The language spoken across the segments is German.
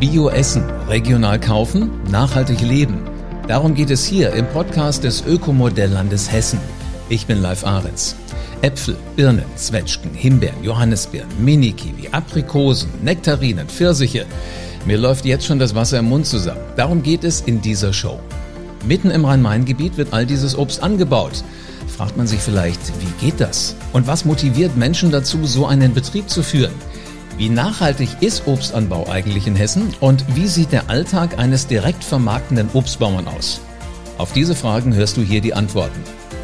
Bio essen, regional kaufen, nachhaltig leben. Darum geht es hier im Podcast des Ökomodelllandes Hessen. Ich bin Live Ahrens. Äpfel, Birnen, Zwetschgen, Himbeeren, Johannisbeeren, Mini-Kiwi, Aprikosen, Nektarinen, Pfirsiche. Mir läuft jetzt schon das Wasser im Mund zusammen. Darum geht es in dieser Show. Mitten im Rhein-Main-Gebiet wird all dieses Obst angebaut. Fragt man sich vielleicht, wie geht das? Und was motiviert Menschen dazu, so einen Betrieb zu führen? Wie nachhaltig ist Obstanbau eigentlich in Hessen und wie sieht der Alltag eines direkt vermarktenden Obstbauern aus? Auf diese Fragen hörst du hier die Antworten.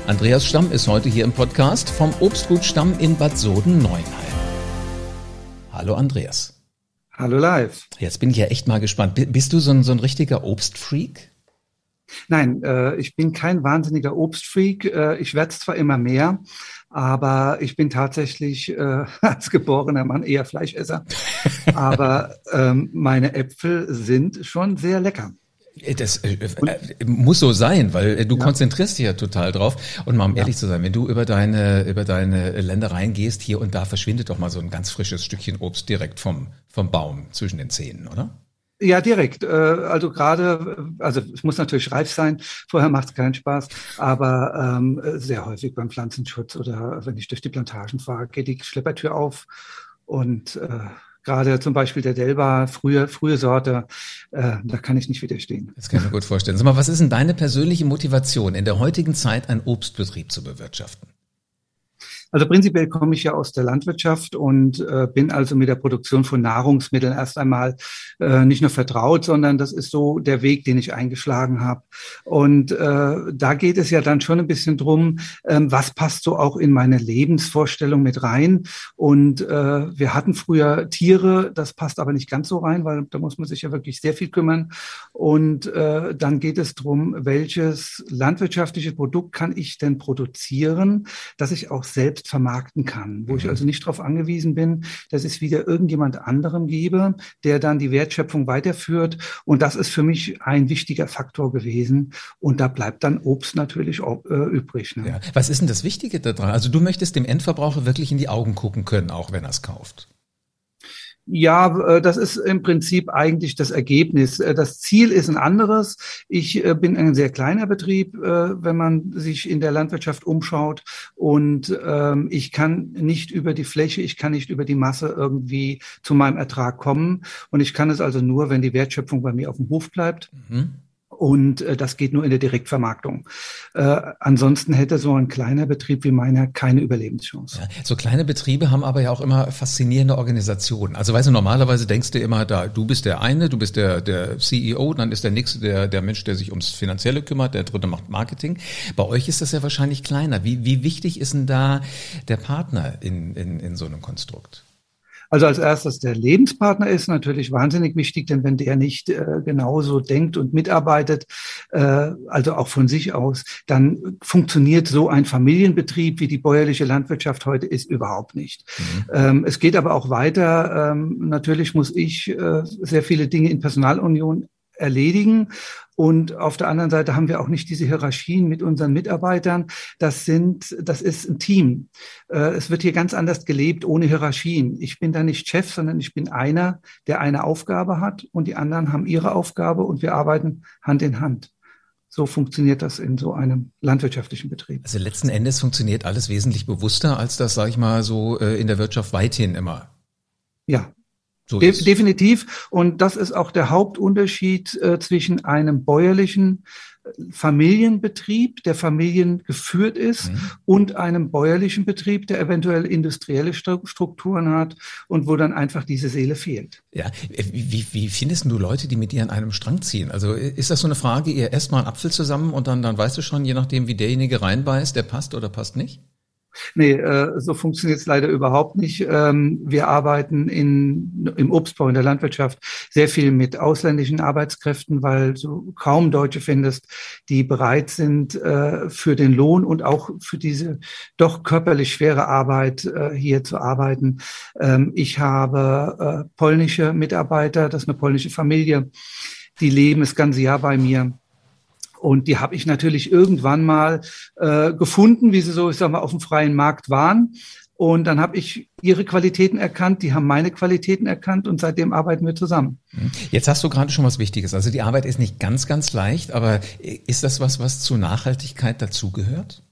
Andreas Stamm ist heute hier im Podcast vom Obstgut Stamm in Bad Soden-Neuenheim. Hallo Andreas. Hallo live. Jetzt bin ich ja echt mal gespannt. Bist du so ein, so ein richtiger Obstfreak? Nein, äh, ich bin kein wahnsinniger Obstfreak. Äh, ich werde zwar immer mehr, aber ich bin tatsächlich äh, als geborener Mann eher Fleischesser. aber ähm, meine Äpfel sind schon sehr lecker. Äh, das äh, äh, muss so sein, weil äh, du ja. konzentrierst dich ja total drauf. Und mal um ehrlich zu sein, wenn du über deine, über deine Ländereien gehst, hier und da verschwindet doch mal so ein ganz frisches Stückchen Obst direkt vom, vom Baum zwischen den Zähnen, oder? Ja, direkt. Äh, also gerade, also es muss natürlich reif sein, vorher macht es keinen Spaß, aber ähm, sehr häufig beim Pflanzenschutz oder wenn ich durch die Plantagen fahre, geht die Schleppertür auf und äh, gerade zum Beispiel der Delba, frühe, frühe Sorte, äh, da kann ich nicht widerstehen. Das kann ich mir gut vorstellen. Sag mal, was ist denn deine persönliche Motivation, in der heutigen Zeit einen Obstbetrieb zu bewirtschaften? Also prinzipiell komme ich ja aus der Landwirtschaft und äh, bin also mit der Produktion von Nahrungsmitteln erst einmal äh, nicht nur vertraut, sondern das ist so der Weg, den ich eingeschlagen habe. Und äh, da geht es ja dann schon ein bisschen drum, ähm, was passt so auch in meine Lebensvorstellung mit rein. Und äh, wir hatten früher Tiere, das passt aber nicht ganz so rein, weil da muss man sich ja wirklich sehr viel kümmern. Und äh, dann geht es drum, welches landwirtschaftliche Produkt kann ich denn produzieren, dass ich auch selbst selbst vermarkten kann, wo ich mhm. also nicht darauf angewiesen bin, dass es wieder irgendjemand anderem gebe, der dann die Wertschöpfung weiterführt. Und das ist für mich ein wichtiger Faktor gewesen. Und da bleibt dann Obst natürlich auch, äh, übrig. Ne? Ja. Was ist denn das Wichtige daran? Also du möchtest dem Endverbraucher wirklich in die Augen gucken können, auch wenn er es kauft. Ja, äh, das ist im Prinzip eigentlich das Ergebnis. Äh, das Ziel ist ein anderes. Ich äh, bin ein sehr kleiner Betrieb, wenn man sich in der Landwirtschaft umschaut. Und ähm, ich kann nicht über die Fläche, ich kann nicht über die Masse irgendwie zu meinem Ertrag kommen. Und ich kann es also nur, wenn die Wertschöpfung bei mir auf dem Hof bleibt. Mhm. Und äh, das geht nur in der Direktvermarktung. Äh, ansonsten hätte so ein kleiner Betrieb wie meiner keine Überlebenschance. Ja, so kleine Betriebe haben aber ja auch immer faszinierende Organisationen. Also weißt du, normalerweise denkst du immer, da du bist der eine, du bist der, der CEO, dann ist der nächste der, der Mensch, der sich ums Finanzielle kümmert, der dritte macht Marketing. Bei euch ist das ja wahrscheinlich kleiner. Wie, wie wichtig ist denn da der Partner in, in, in so einem Konstrukt? Also als erstes der Lebenspartner ist natürlich wahnsinnig wichtig, denn wenn der nicht äh, genauso denkt und mitarbeitet, äh, also auch von sich aus, dann funktioniert so ein Familienbetrieb, wie die bäuerliche Landwirtschaft heute ist, überhaupt nicht. Mhm. Ähm, es geht aber auch weiter. Ähm, natürlich muss ich äh, sehr viele Dinge in Personalunion erledigen. Und auf der anderen Seite haben wir auch nicht diese Hierarchien mit unseren Mitarbeitern. Das sind, das ist ein Team. Äh, es wird hier ganz anders gelebt, ohne Hierarchien. Ich bin da nicht Chef, sondern ich bin einer, der eine Aufgabe hat und die anderen haben ihre Aufgabe und wir arbeiten Hand in Hand. So funktioniert das in so einem landwirtschaftlichen Betrieb. Also letzten Endes funktioniert alles wesentlich bewusster, als das, sage ich mal, so äh, in der Wirtschaft weithin immer. Ja, so De definitiv. Und das ist auch der Hauptunterschied äh, zwischen einem bäuerlichen äh, Familienbetrieb, der familiengeführt ist, mhm. und einem bäuerlichen Betrieb, der eventuell industrielle Strukturen hat und wo dann einfach diese Seele fehlt. Ja, wie, wie findest du Leute, die mit dir an einem Strang ziehen? Also ist das so eine Frage, ihr esst mal einen Apfel zusammen und dann, dann weißt du schon, je nachdem, wie derjenige reinbeißt, der passt oder passt nicht? Nee, äh, so funktioniert es leider überhaupt nicht. Ähm, wir arbeiten in, im Obstbau, in der Landwirtschaft sehr viel mit ausländischen Arbeitskräften, weil du kaum Deutsche findest, die bereit sind, äh, für den Lohn und auch für diese doch körperlich schwere Arbeit äh, hier zu arbeiten. Ähm, ich habe polnische Mitarbeiter, das ist eine polnische Familie, die leben das ganze Jahr bei mir. Und die habe ich natürlich irgendwann mal äh, gefunden, wie sie so, ich sag mal, auf dem freien Markt waren Und dann habe ich ihre Qualitäten erkannt, die haben meine Qualitäten erkannt und seitdem arbeiten wir zusammen. Jetzt hast du gerade schon was Wichtiges. Also die Arbeit ist nicht ganz, ganz leicht, aber ist das was, was zu Nachhaltigkeit dazugehört?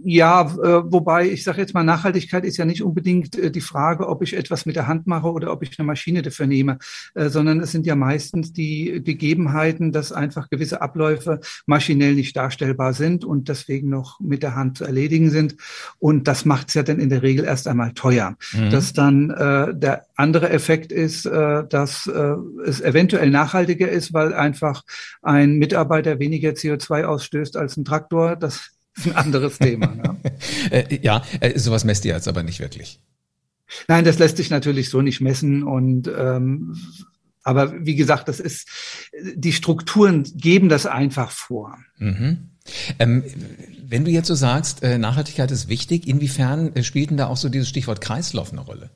Ja, äh, wobei ich sage jetzt mal, Nachhaltigkeit ist ja nicht unbedingt äh, die Frage, ob ich etwas mit der Hand mache oder ob ich eine Maschine dafür nehme, äh, sondern es sind ja meistens die Gegebenheiten, dass einfach gewisse Abläufe maschinell nicht darstellbar sind und deswegen noch mit der Hand zu erledigen sind. Und das macht es ja dann in der Regel erst einmal teuer. Mhm. Dass dann äh, der andere Effekt ist, äh, dass äh, es eventuell nachhaltiger ist, weil einfach ein Mitarbeiter weniger CO2 ausstößt als ein Traktor. Das ein anderes Thema. Ne? Äh, ja, äh, sowas messt ihr jetzt aber nicht wirklich. Nein, das lässt sich natürlich so nicht messen und ähm, aber wie gesagt, das ist die Strukturen geben das einfach vor. Mhm. Ähm, wenn du jetzt so sagst, äh, Nachhaltigkeit ist wichtig, inwiefern spielt denn da auch so dieses Stichwort Kreislauf eine Rolle?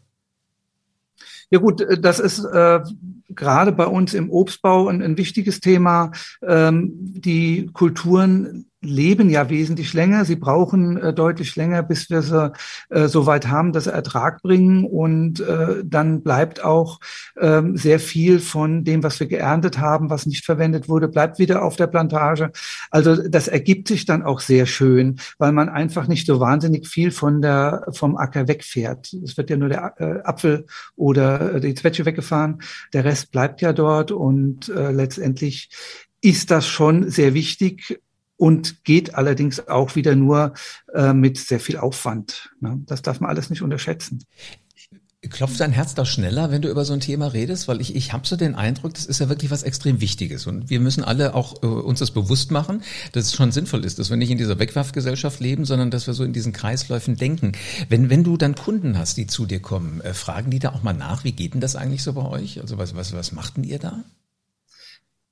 Ja gut, das ist äh, gerade bei uns im Obstbau ein, ein wichtiges Thema. Ähm, die Kulturen leben ja wesentlich länger. Sie brauchen äh, deutlich länger, bis wir sie äh, so weit haben, dass sie Ertrag bringen. Und äh, dann bleibt auch ähm, sehr viel von dem, was wir geerntet haben, was nicht verwendet wurde, bleibt wieder auf der Plantage. Also das ergibt sich dann auch sehr schön, weil man einfach nicht so wahnsinnig viel von der vom Acker wegfährt. Es wird ja nur der äh, Apfel oder äh, die Zwetsche weggefahren. Der Rest bleibt ja dort und äh, letztendlich ist das schon sehr wichtig, und geht allerdings auch wieder nur äh, mit sehr viel Aufwand. Ne? Das darf man alles nicht unterschätzen. Klopft dein Herz da schneller, wenn du über so ein Thema redest? Weil ich, ich habe so den Eindruck, das ist ja wirklich was extrem Wichtiges. Und wir müssen alle auch äh, uns das bewusst machen, dass es schon sinnvoll ist, dass wir nicht in dieser Wegwerfgesellschaft leben, sondern dass wir so in diesen Kreisläufen denken. Wenn, wenn du dann Kunden hast, die zu dir kommen, äh, fragen die da auch mal nach, wie geht denn das eigentlich so bei euch? Also was, was, was macht denn ihr da?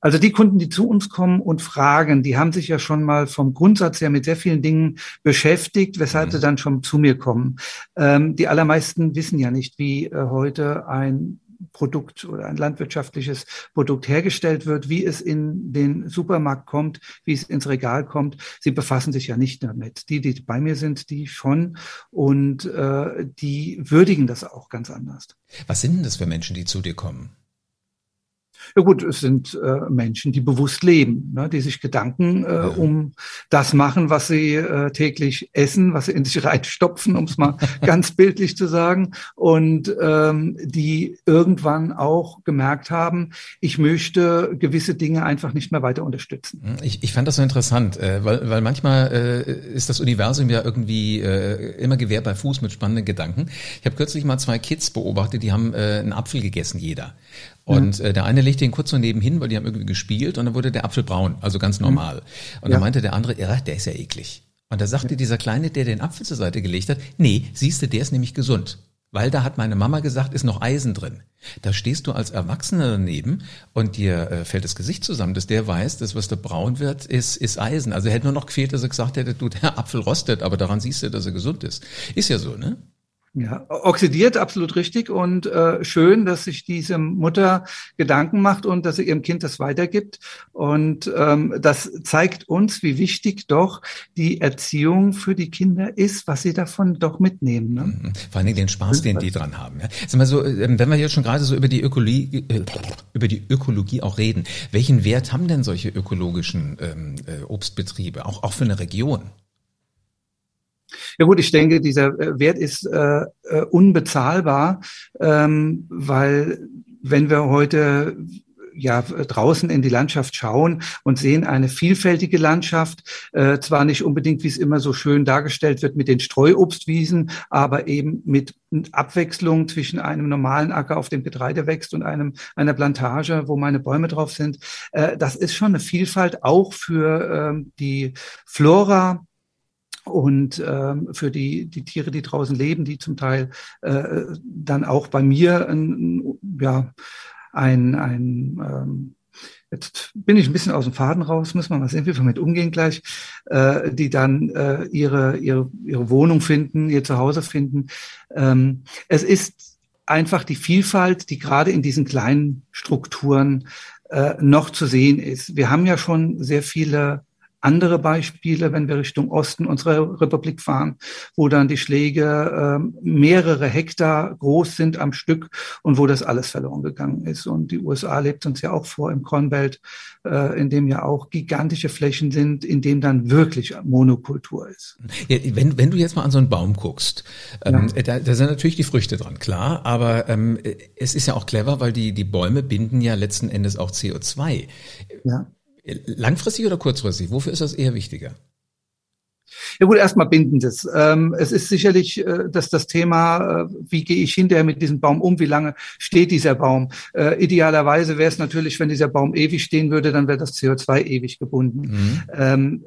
Also die Kunden, die zu uns kommen und fragen, die haben sich ja schon mal vom Grundsatz her mit sehr vielen Dingen beschäftigt, weshalb mhm. sie dann schon zu mir kommen. Ähm, die allermeisten wissen ja nicht, wie äh, heute ein Produkt oder ein landwirtschaftliches Produkt hergestellt wird, wie es in den Supermarkt kommt, wie es ins Regal kommt. Sie befassen sich ja nicht damit. Die, die bei mir sind, die schon und äh, die würdigen das auch ganz anders. Was sind denn das für Menschen, die zu dir kommen? Ja gut, es sind äh, Menschen, die bewusst leben, ne, die sich Gedanken äh, um das machen, was sie äh, täglich essen, was sie in sich reinstopfen, um es mal ganz bildlich zu sagen, und ähm, die irgendwann auch gemerkt haben, ich möchte gewisse Dinge einfach nicht mehr weiter unterstützen. Hm, ich, ich fand das so interessant, äh, weil, weil manchmal äh, ist das Universum ja irgendwie äh, immer Gewehr bei Fuß mit spannenden Gedanken. Ich habe kürzlich mal zwei Kids beobachtet, die haben äh, einen Apfel gegessen, jeder. Und äh, der eine legte ihn kurz so nebenhin, weil die haben irgendwie gespielt und dann wurde der Apfel braun, also ganz mhm. normal. Und ja. dann meinte der andere, ja, der ist ja eklig. Und da sagte ja. dieser Kleine, der den Apfel zur Seite gelegt hat, nee, siehst du, der ist nämlich gesund. Weil da hat meine Mama gesagt, ist noch Eisen drin. Da stehst du als Erwachsener daneben und dir äh, fällt das Gesicht zusammen, dass der weiß, dass was da braun wird, ist, ist Eisen. Also hätte nur noch gefehlt, dass er gesagt hätte, du, der Apfel rostet, aber daran siehst du, dass er gesund ist. Ist ja so, ne? Ja, oxidiert, absolut richtig und äh, schön, dass sich diese Mutter Gedanken macht und dass sie ihrem Kind das weitergibt. Und ähm, das zeigt uns, wie wichtig doch die Erziehung für die Kinder ist, was sie davon doch mitnehmen. Ne? Mhm. Vor allen Dingen den Spaß, den die dran haben. Ja. Sag mal so, ähm, wenn wir jetzt schon gerade so über die Ökologie, äh, über die Ökologie auch reden, welchen Wert haben denn solche ökologischen ähm, äh, Obstbetriebe, auch, auch für eine Region? Ja gut, ich denke, dieser äh, Wert ist äh, äh, unbezahlbar, ähm, weil wenn wir heute ja draußen in die Landschaft schauen und sehen eine vielfältige Landschaft, äh, zwar nicht unbedingt, wie es immer so schön dargestellt wird, mit den Streuobstwiesen, aber eben mit Abwechslung zwischen einem normalen Acker, auf dem Getreide wächst, und einem einer Plantage, wo meine Bäume drauf sind. Äh, das ist schon eine Vielfalt auch für äh, die Flora und ähm, für die, die Tiere, die draußen leben, die zum Teil äh, dann auch bei mir ein, ja, ein, ein ähm, jetzt bin ich ein bisschen aus dem Faden raus, müssen wir mal sehen, wie wir damit umgehen gleich, äh, die dann äh, ihre, ihre, ihre Wohnung finden, ihr Zuhause finden. Ähm, es ist einfach die Vielfalt, die gerade in diesen kleinen Strukturen äh, noch zu sehen ist. Wir haben ja schon sehr viele andere Beispiele, wenn wir Richtung Osten unserer Republik fahren, wo dann die Schläge äh, mehrere Hektar groß sind am Stück und wo das alles verloren gegangen ist. Und die USA lebt uns ja auch vor im Kornbelt, äh, in dem ja auch gigantische Flächen sind, in dem dann wirklich Monokultur ist. Ja, wenn, wenn du jetzt mal an so einen Baum guckst, ähm, ja. da, da sind natürlich die Früchte dran, klar, aber ähm, es ist ja auch clever, weil die, die Bäume binden ja letzten Endes auch CO2. Ja. Langfristig oder kurzfristig? Wofür ist das eher wichtiger? Ja gut, erstmal bindendes. Ähm, es ist sicherlich, äh, dass das Thema, äh, wie gehe ich hinterher mit diesem Baum um, wie lange steht dieser Baum. Äh, idealerweise wäre es natürlich, wenn dieser Baum ewig stehen würde, dann wäre das CO2 ewig gebunden. Mhm. Ähm,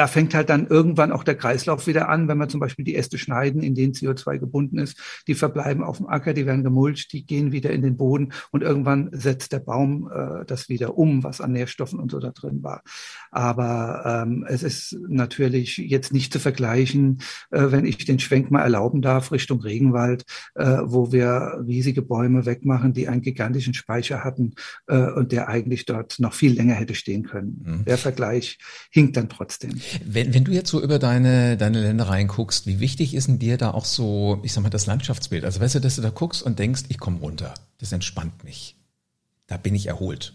da fängt halt dann irgendwann auch der Kreislauf wieder an, wenn wir zum Beispiel die Äste schneiden, in denen CO2 gebunden ist. Die verbleiben auf dem Acker, die werden gemulcht, die gehen wieder in den Boden und irgendwann setzt der Baum äh, das wieder um, was an Nährstoffen und so da drin war. Aber ähm, es ist natürlich jetzt nicht zu vergleichen, äh, wenn ich den Schwenk mal erlauben darf, Richtung Regenwald, äh, wo wir riesige Bäume wegmachen, die einen gigantischen Speicher hatten äh, und der eigentlich dort noch viel länger hätte stehen können. Mhm. Der Vergleich hinkt dann trotzdem. Wenn, wenn du jetzt so über deine, deine Ländereien guckst, wie wichtig ist denn dir da auch so, ich sag mal, das Landschaftsbild? Also weißt du, dass du da guckst und denkst, ich komme runter. Das entspannt mich. Da bin ich erholt.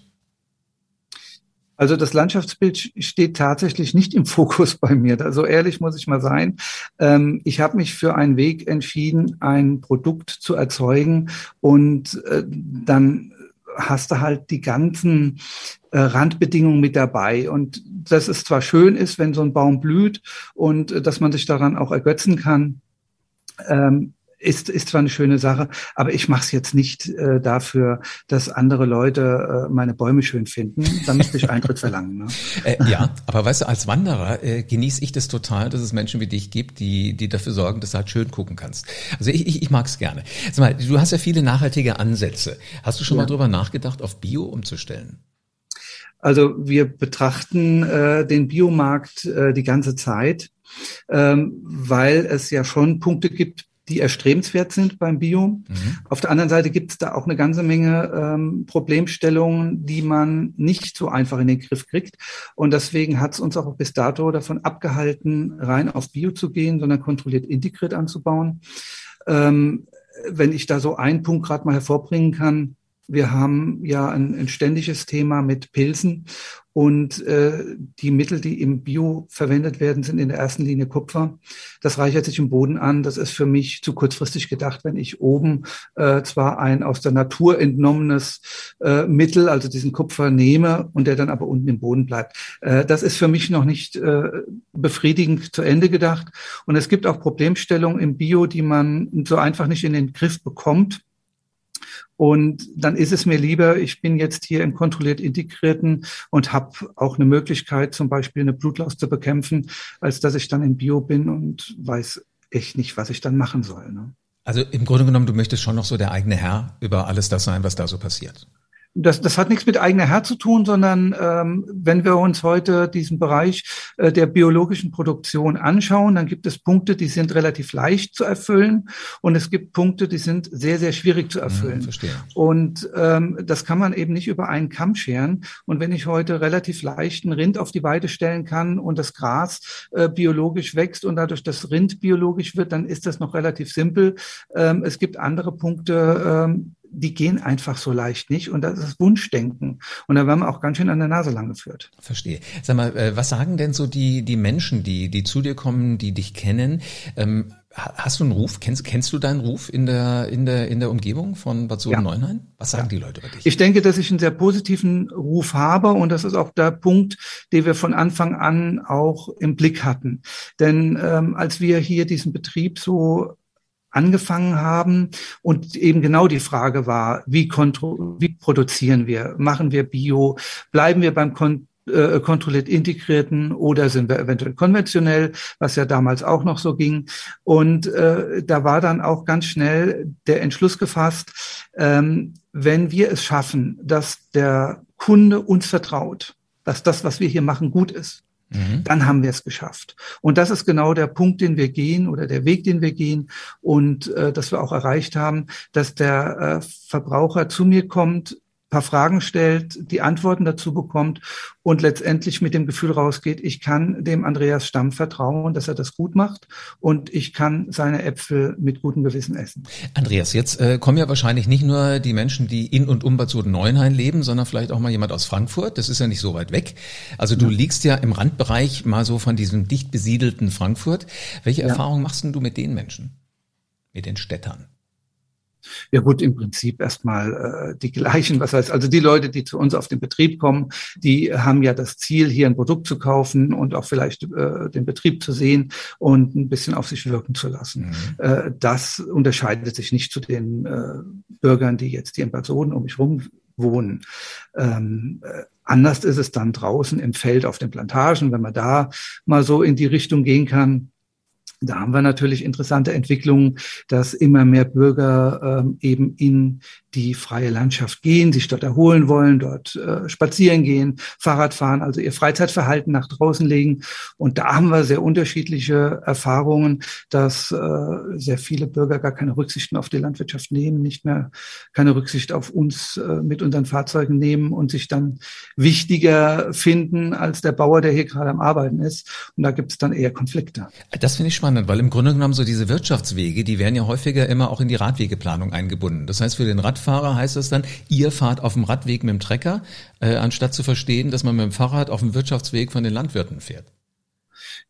Also das Landschaftsbild steht tatsächlich nicht im Fokus bei mir. So ehrlich muss ich mal sein. Ähm, ich habe mich für einen Weg entschieden, ein Produkt zu erzeugen und äh, dann hast du halt die ganzen äh, Randbedingungen mit dabei. Und dass es zwar schön ist, wenn so ein Baum blüht und äh, dass man sich daran auch ergötzen kann, ähm, ist, ist zwar eine schöne Sache, aber ich mache es jetzt nicht äh, dafür, dass andere Leute äh, meine Bäume schön finden. Da müsste ich Eintritt verlangen. Ne? Äh, ja, aber weißt du, als Wanderer äh, genieße ich das total, dass es Menschen wie dich gibt, die, die dafür sorgen, dass du halt schön gucken kannst. Also ich, ich, ich mag es gerne. Sag mal, du hast ja viele nachhaltige Ansätze. Hast du schon ja. mal drüber nachgedacht, auf Bio umzustellen? Also wir betrachten äh, den Biomarkt äh, die ganze Zeit, ähm, weil es ja schon Punkte gibt, die erstrebenswert sind beim Bio. Mhm. Auf der anderen Seite gibt es da auch eine ganze Menge ähm, Problemstellungen, die man nicht so einfach in den Griff kriegt. Und deswegen hat es uns auch bis dato davon abgehalten, rein auf Bio zu gehen, sondern kontrolliert integriert anzubauen. Ähm, wenn ich da so einen Punkt gerade mal hervorbringen kann, wir haben ja ein, ein ständiges Thema mit Pilzen und äh, die Mittel, die im Bio verwendet werden, sind in der ersten Linie Kupfer. Das reichert sich im Boden an. Das ist für mich zu kurzfristig gedacht, wenn ich oben äh, zwar ein aus der Natur entnommenes äh, Mittel, also diesen Kupfer nehme und der dann aber unten im Boden bleibt. Äh, das ist für mich noch nicht äh, befriedigend zu Ende gedacht. Und es gibt auch Problemstellungen im Bio, die man so einfach nicht in den Griff bekommt. Und dann ist es mir lieber, ich bin jetzt hier im kontrolliert integrierten und habe auch eine Möglichkeit, zum Beispiel eine Blutlaus zu bekämpfen, als dass ich dann in Bio bin und weiß echt nicht, was ich dann machen soll. Ne? Also im Grunde genommen, du möchtest schon noch so der eigene Herr über alles das sein, was da so passiert das, das hat nichts mit eigener Herz zu tun, sondern ähm, wenn wir uns heute diesen Bereich äh, der biologischen Produktion anschauen, dann gibt es Punkte, die sind relativ leicht zu erfüllen und es gibt Punkte, die sind sehr, sehr schwierig zu erfüllen. Ja, verstehe. Und ähm, das kann man eben nicht über einen Kamm scheren. Und wenn ich heute relativ leicht ein Rind auf die Weide stellen kann und das Gras äh, biologisch wächst und dadurch das Rind biologisch wird, dann ist das noch relativ simpel. Ähm, es gibt andere Punkte, ähm, die gehen einfach so leicht nicht und das ist Wunschdenken. Und da werden wir auch ganz schön an der Nase lang geführt. Verstehe. Sag mal, äh, was sagen denn so die, die Menschen, die, die zu dir kommen, die dich kennen? Ähm, hast du einen Ruf? Kennst, kennst du deinen Ruf in der, in der, in der Umgebung von Bad Soden-Neuenhain? Ja. Was sagen ja. die Leute über dich? Ich denke, dass ich einen sehr positiven Ruf habe und das ist auch der Punkt, den wir von Anfang an auch im Blick hatten. Denn ähm, als wir hier diesen Betrieb so angefangen haben und eben genau die Frage war, wie, kontro wie produzieren wir? Machen wir Bio? Bleiben wir beim Kon äh, kontrolliert integrierten oder sind wir eventuell konventionell, was ja damals auch noch so ging. Und äh, da war dann auch ganz schnell der Entschluss gefasst, ähm, wenn wir es schaffen, dass der Kunde uns vertraut, dass das, was wir hier machen, gut ist, Mhm. Dann haben wir es geschafft. Und das ist genau der Punkt, den wir gehen oder der Weg, den wir gehen und äh, dass wir auch erreicht haben, dass der äh, Verbraucher zu mir kommt paar Fragen stellt, die Antworten dazu bekommt und letztendlich mit dem Gefühl rausgeht, ich kann dem Andreas Stamm vertrauen, dass er das gut macht und ich kann seine Äpfel mit gutem Gewissen essen. Andreas, jetzt äh, kommen ja wahrscheinlich nicht nur die Menschen, die in und um Bad Soden-Neuenhain leben, sondern vielleicht auch mal jemand aus Frankfurt. Das ist ja nicht so weit weg. Also du ja. liegst ja im Randbereich mal so von diesem dicht besiedelten Frankfurt. Welche ja. Erfahrungen machst denn du mit den Menschen, mit den Städtern? Ja gut, im Prinzip erstmal äh, die gleichen. Was heißt, also die Leute, die zu uns auf den Betrieb kommen, die haben ja das Ziel, hier ein Produkt zu kaufen und auch vielleicht äh, den Betrieb zu sehen und ein bisschen auf sich wirken zu lassen. Mhm. Äh, das unterscheidet sich nicht zu den äh, Bürgern, die jetzt hier in Personen um mich rum wohnen. Ähm, äh, anders ist es dann draußen im Feld auf den Plantagen, wenn man da mal so in die Richtung gehen kann da haben wir natürlich interessante Entwicklungen, dass immer mehr Bürger ähm, eben in die freie Landschaft gehen, sich dort erholen wollen, dort äh, spazieren gehen, Fahrrad fahren, also ihr Freizeitverhalten nach draußen legen. Und da haben wir sehr unterschiedliche Erfahrungen, dass äh, sehr viele Bürger gar keine Rücksichten auf die Landwirtschaft nehmen, nicht mehr keine Rücksicht auf uns äh, mit unseren Fahrzeugen nehmen und sich dann wichtiger finden als der Bauer, der hier gerade am Arbeiten ist. Und da gibt es dann eher Konflikte. Das finde ich weil im Grunde genommen so diese Wirtschaftswege, die werden ja häufiger immer auch in die Radwegeplanung eingebunden. Das heißt, für den Radfahrer Radfahrer heißt das dann, ihr fahrt auf dem Radweg mit dem Trecker, äh, anstatt zu verstehen, dass man mit dem Fahrrad auf dem Wirtschaftsweg von den Landwirten fährt.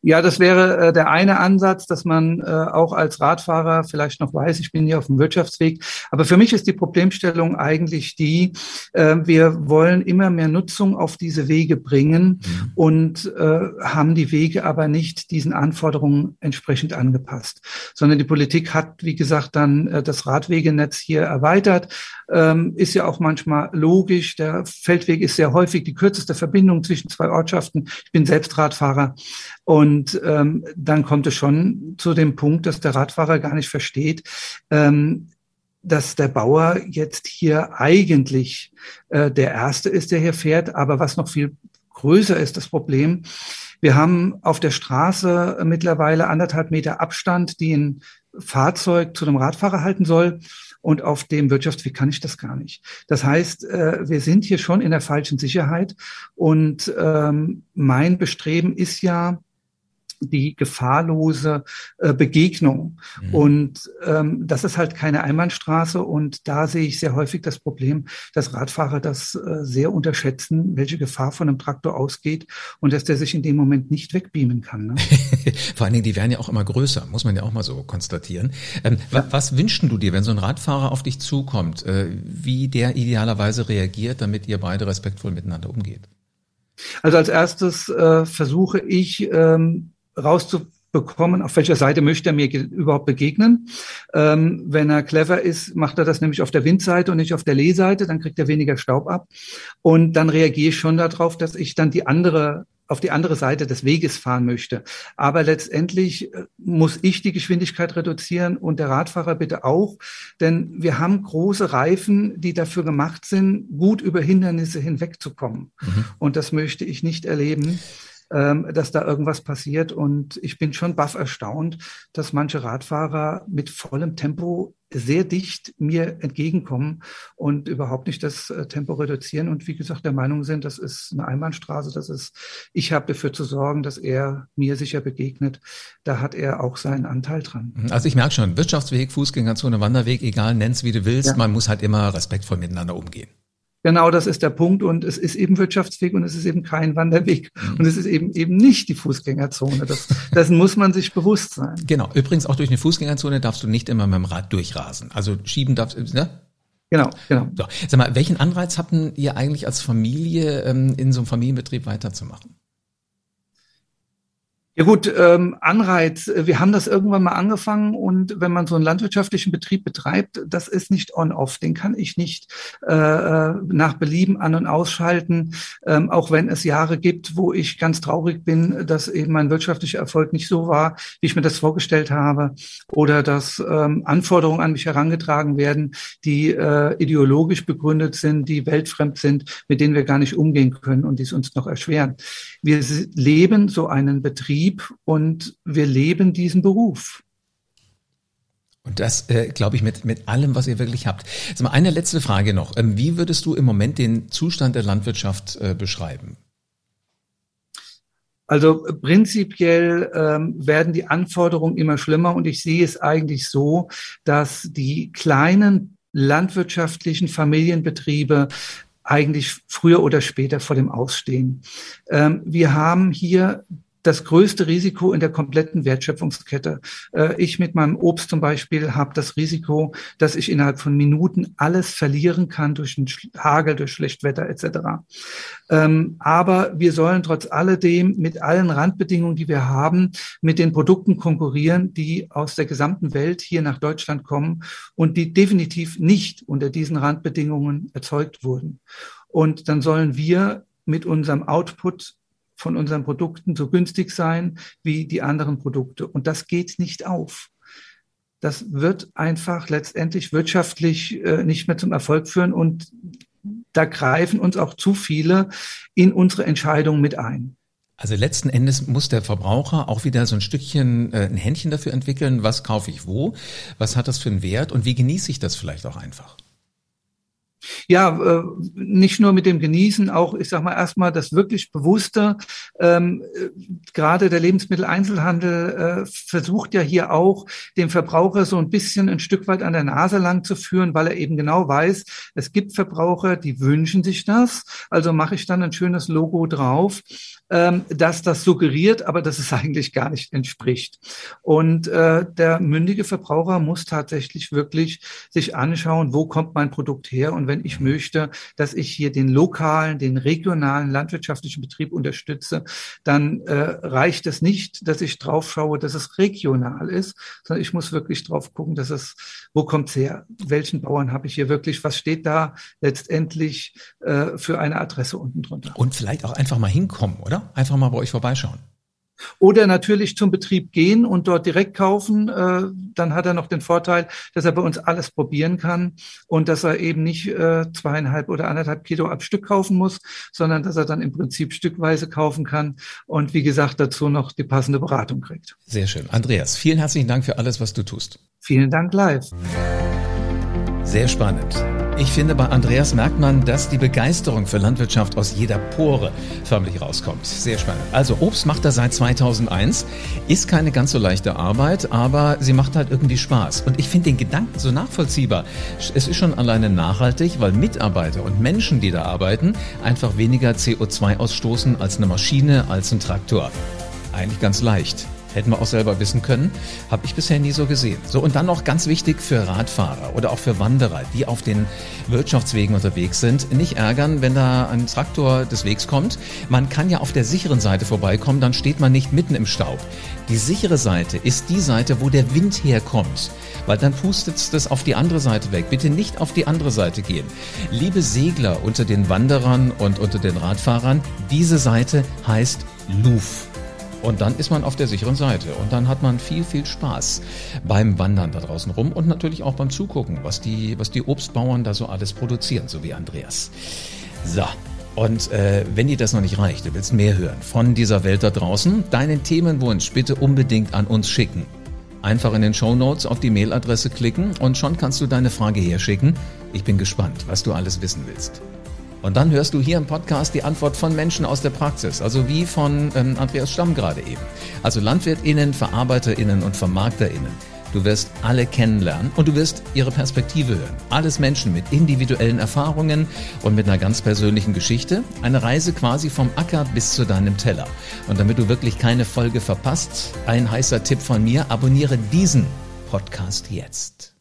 Ja, das wäre äh, der eine Ansatz, dass man äh, auch als Radfahrer vielleicht noch weiß, ich bin hier auf dem Wirtschaftsweg. Aber für mich ist die Problemstellung eigentlich die, äh, wir wollen immer mehr Nutzung auf diese Wege bringen mhm. und äh, haben die Wege aber nicht diesen Anforderungen entsprechend angepasst, sondern die Politik hat, wie gesagt, dann äh, das Radwegenetz hier erweitert. Ähm, ist ja auch manchmal logisch. Der Feldweg ist sehr häufig die kürzeste Verbindung zwischen zwei Ortschaften. Ich bin selbst Radfahrer. Und ähm, dann kommt es schon zu dem Punkt, dass der Radfahrer gar nicht versteht, ähm, dass der Bauer jetzt hier eigentlich äh, der Erste ist, der hier fährt. Aber was noch viel größer ist, das Problem, wir haben auf der Straße mittlerweile anderthalb Meter Abstand, die ein Fahrzeug zu einem Radfahrer halten soll. Und auf dem Wirtschaftsweg kann ich das gar nicht. Das heißt, äh, wir sind hier schon in der falschen Sicherheit. Und ähm, mein Bestreben ist ja, die gefahrlose äh, Begegnung. Mhm. Und ähm, das ist halt keine Einbahnstraße. Und da sehe ich sehr häufig das Problem, dass Radfahrer das äh, sehr unterschätzen, welche Gefahr von einem Traktor ausgeht und dass der sich in dem Moment nicht wegbeamen kann. Ne? Vor allen Dingen, die werden ja auch immer größer, muss man ja auch mal so konstatieren. Ähm, ja. Was wünschen du dir, wenn so ein Radfahrer auf dich zukommt, äh, wie der idealerweise reagiert, damit ihr beide respektvoll miteinander umgeht? Also als erstes äh, versuche ich ähm, rauszubekommen, auf welcher Seite möchte er mir überhaupt begegnen. Ähm, wenn er clever ist, macht er das nämlich auf der Windseite und nicht auf der Lehseite, dann kriegt er weniger Staub ab. Und dann reagiere ich schon darauf, dass ich dann die andere auf die andere Seite des Weges fahren möchte. Aber letztendlich äh, muss ich die Geschwindigkeit reduzieren und der Radfahrer bitte auch, denn wir haben große Reifen, die dafür gemacht sind, gut über Hindernisse hinwegzukommen. Mhm. Und das möchte ich nicht erleben ähm, dass da irgendwas passiert. Und ich bin schon baff erstaunt, dass manche Radfahrer mit vollem Tempo sehr dicht mir entgegenkommen und überhaupt nicht das äh, Tempo reduzieren und wie gesagt der Meinung sind, das ist eine Einbahnstraße, das ist, ich habe dafür zu sorgen, dass er mir sicher begegnet. Da hat er auch seinen Anteil dran. Also ich merke schon, Wirtschaftsweg, Fußgängerzone, Wanderweg, egal, nenn's wie du willst, ja. man muss halt immer respektvoll miteinander umgehen. Genau das ist der Punkt. Und es ist eben Wirtschaftsweg und es ist eben kein Wanderweg. Mhm. Und es ist eben eben nicht die Fußgängerzone. Das, dessen muss man sich bewusst sein. Genau. Übrigens auch durch eine Fußgängerzone darfst du nicht immer mit dem Rad durchrasen. Also schieben darfst, ne? Genau, genau. So, sag mal, welchen Anreiz hatten ihr eigentlich als Familie, ähm, in so einem Familienbetrieb weiterzumachen? Ja gut, ähm, Anreiz. Wir haben das irgendwann mal angefangen und wenn man so einen landwirtschaftlichen Betrieb betreibt, das ist nicht on-off. Den kann ich nicht äh, äh, nach Belieben an- und ausschalten, ähm, auch wenn es Jahre gibt, wo ich ganz traurig bin, dass eben mein wirtschaftlicher Erfolg nicht so war, wie ich mir das vorgestellt habe, oder dass ähm, Anforderungen an mich herangetragen werden, die äh, ideologisch begründet sind, die weltfremd sind, mit denen wir gar nicht umgehen können und die es uns noch erschweren. Wir leben so einen Betrieb, Betrieb und wir leben diesen Beruf. Und das, äh, glaube ich, mit, mit allem, was ihr wirklich habt. Jetzt mal eine letzte Frage noch. Ähm, wie würdest du im Moment den Zustand der Landwirtschaft äh, beschreiben? Also prinzipiell ähm, werden die Anforderungen immer schlimmer und ich sehe es eigentlich so, dass die kleinen landwirtschaftlichen Familienbetriebe eigentlich früher oder später vor dem Ausstehen. Ähm, wir haben hier das größte Risiko in der kompletten Wertschöpfungskette. Äh, ich mit meinem Obst zum Beispiel habe das Risiko, dass ich innerhalb von Minuten alles verlieren kann durch einen Hagel, durch Schlechtwetter etc. Ähm, aber wir sollen trotz alledem mit allen Randbedingungen, die wir haben, mit den Produkten konkurrieren, die aus der gesamten Welt hier nach Deutschland kommen und die definitiv nicht unter diesen Randbedingungen erzeugt wurden. Und dann sollen wir mit unserem Output von unseren Produkten so günstig sein wie die anderen Produkte. Und das geht nicht auf. Das wird einfach letztendlich wirtschaftlich äh, nicht mehr zum Erfolg führen und da greifen uns auch zu viele in unsere Entscheidungen mit ein. Also letzten Endes muss der Verbraucher auch wieder so ein Stückchen äh, ein Händchen dafür entwickeln, was kaufe ich wo, was hat das für einen Wert und wie genieße ich das vielleicht auch einfach. Ja, äh, nicht nur mit dem Genießen, auch, ich sag mal, erstmal das wirklich Bewusste. Ähm, äh, gerade der Lebensmitteleinzelhandel äh, versucht ja hier auch, den Verbraucher so ein bisschen ein Stück weit an der Nase lang zu führen, weil er eben genau weiß, es gibt Verbraucher, die wünschen sich das. Also mache ich dann ein schönes Logo drauf ähm, dass das suggeriert, aber dass es eigentlich gar nicht entspricht. Und äh, der mündige Verbraucher muss tatsächlich wirklich sich anschauen, wo kommt mein Produkt her und wenn ich möchte, dass ich hier den lokalen, den regionalen landwirtschaftlichen Betrieb unterstütze, dann äh, reicht es nicht, dass ich drauf schaue, dass es regional ist, sondern ich muss wirklich drauf gucken, dass es, wo kommt's her? Welchen Bauern habe ich hier wirklich? Was steht da letztendlich äh, für eine Adresse unten drunter? Und vielleicht auch einfach mal hinkommen, oder? Einfach mal bei euch vorbeischauen. Oder natürlich zum Betrieb gehen und dort direkt kaufen. Äh, dann hat er noch den Vorteil, dass er bei uns alles probieren kann und dass er eben nicht äh, zweieinhalb oder anderthalb Kilo ab Stück kaufen muss, sondern dass er dann im Prinzip stückweise kaufen kann und wie gesagt dazu noch die passende Beratung kriegt. Sehr schön. Andreas, vielen herzlichen Dank für alles, was du tust. Vielen Dank live. Sehr spannend. Ich finde, bei Andreas merkt man, dass die Begeisterung für Landwirtschaft aus jeder Pore förmlich rauskommt. Sehr spannend. Also Obst macht er seit 2001. Ist keine ganz so leichte Arbeit, aber sie macht halt irgendwie Spaß. Und ich finde den Gedanken so nachvollziehbar. Es ist schon alleine nachhaltig, weil Mitarbeiter und Menschen, die da arbeiten, einfach weniger CO2 ausstoßen als eine Maschine, als ein Traktor. Eigentlich ganz leicht. Hätten wir auch selber wissen können. Habe ich bisher nie so gesehen. So, und dann noch ganz wichtig für Radfahrer oder auch für Wanderer, die auf den Wirtschaftswegen unterwegs sind. Nicht ärgern, wenn da ein Traktor des Wegs kommt. Man kann ja auf der sicheren Seite vorbeikommen, dann steht man nicht mitten im Staub. Die sichere Seite ist die Seite, wo der Wind herkommt. Weil dann pustet es auf die andere Seite weg. Bitte nicht auf die andere Seite gehen. Liebe Segler unter den Wanderern und unter den Radfahrern, diese Seite heißt Luf. Und dann ist man auf der sicheren Seite und dann hat man viel, viel Spaß beim Wandern da draußen rum und natürlich auch beim Zugucken, was die, was die Obstbauern da so alles produzieren, so wie Andreas. So. Und äh, wenn dir das noch nicht reicht, du willst mehr hören von dieser Welt da draußen, deinen Themenwunsch bitte unbedingt an uns schicken. Einfach in den Show Notes auf die Mailadresse klicken und schon kannst du deine Frage herschicken. Ich bin gespannt, was du alles wissen willst. Und dann hörst du hier im Podcast die Antwort von Menschen aus der Praxis, also wie von ähm, Andreas Stamm gerade eben. Also LandwirtInnen, VerarbeiterInnen und VermarkterInnen. Du wirst alle kennenlernen und du wirst ihre Perspektive hören. Alles Menschen mit individuellen Erfahrungen und mit einer ganz persönlichen Geschichte. Eine Reise quasi vom Acker bis zu deinem Teller. Und damit du wirklich keine Folge verpasst, ein heißer Tipp von mir, abonniere diesen Podcast jetzt.